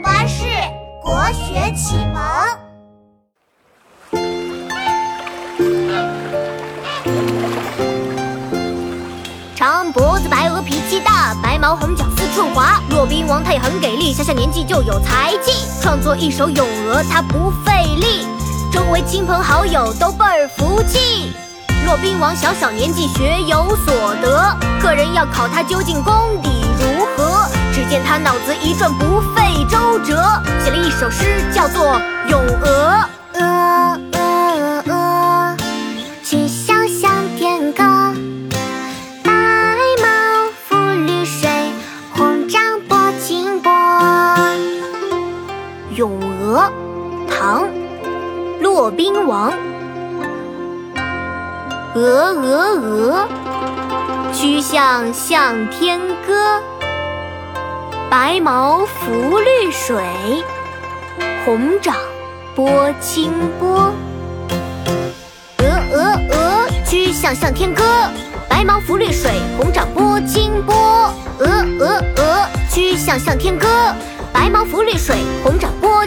巴士国学启蒙。长脖子白鹅脾气大，白毛红脚四处滑。骆宾王他也很给力，小小年纪就有才气，创作一首咏鹅他不费力，周围亲朋好友都倍儿服气。骆宾王小小年纪学有所得，客人要考他究竟功底如？脑子一转不费周折，写了一首诗，叫做《咏鹅》。鹅鹅鹅，曲项向天歌。白毛浮绿水，红掌拨清波。《咏鹅》唐·骆宾王。鹅鹅鹅，曲项向天歌。白毛浮绿水，红掌拨清波。鹅鹅鹅，曲项向天歌。白毛浮绿水，红掌拨清波。鹅鹅鹅，曲项向天歌。白毛浮绿水，红掌拨。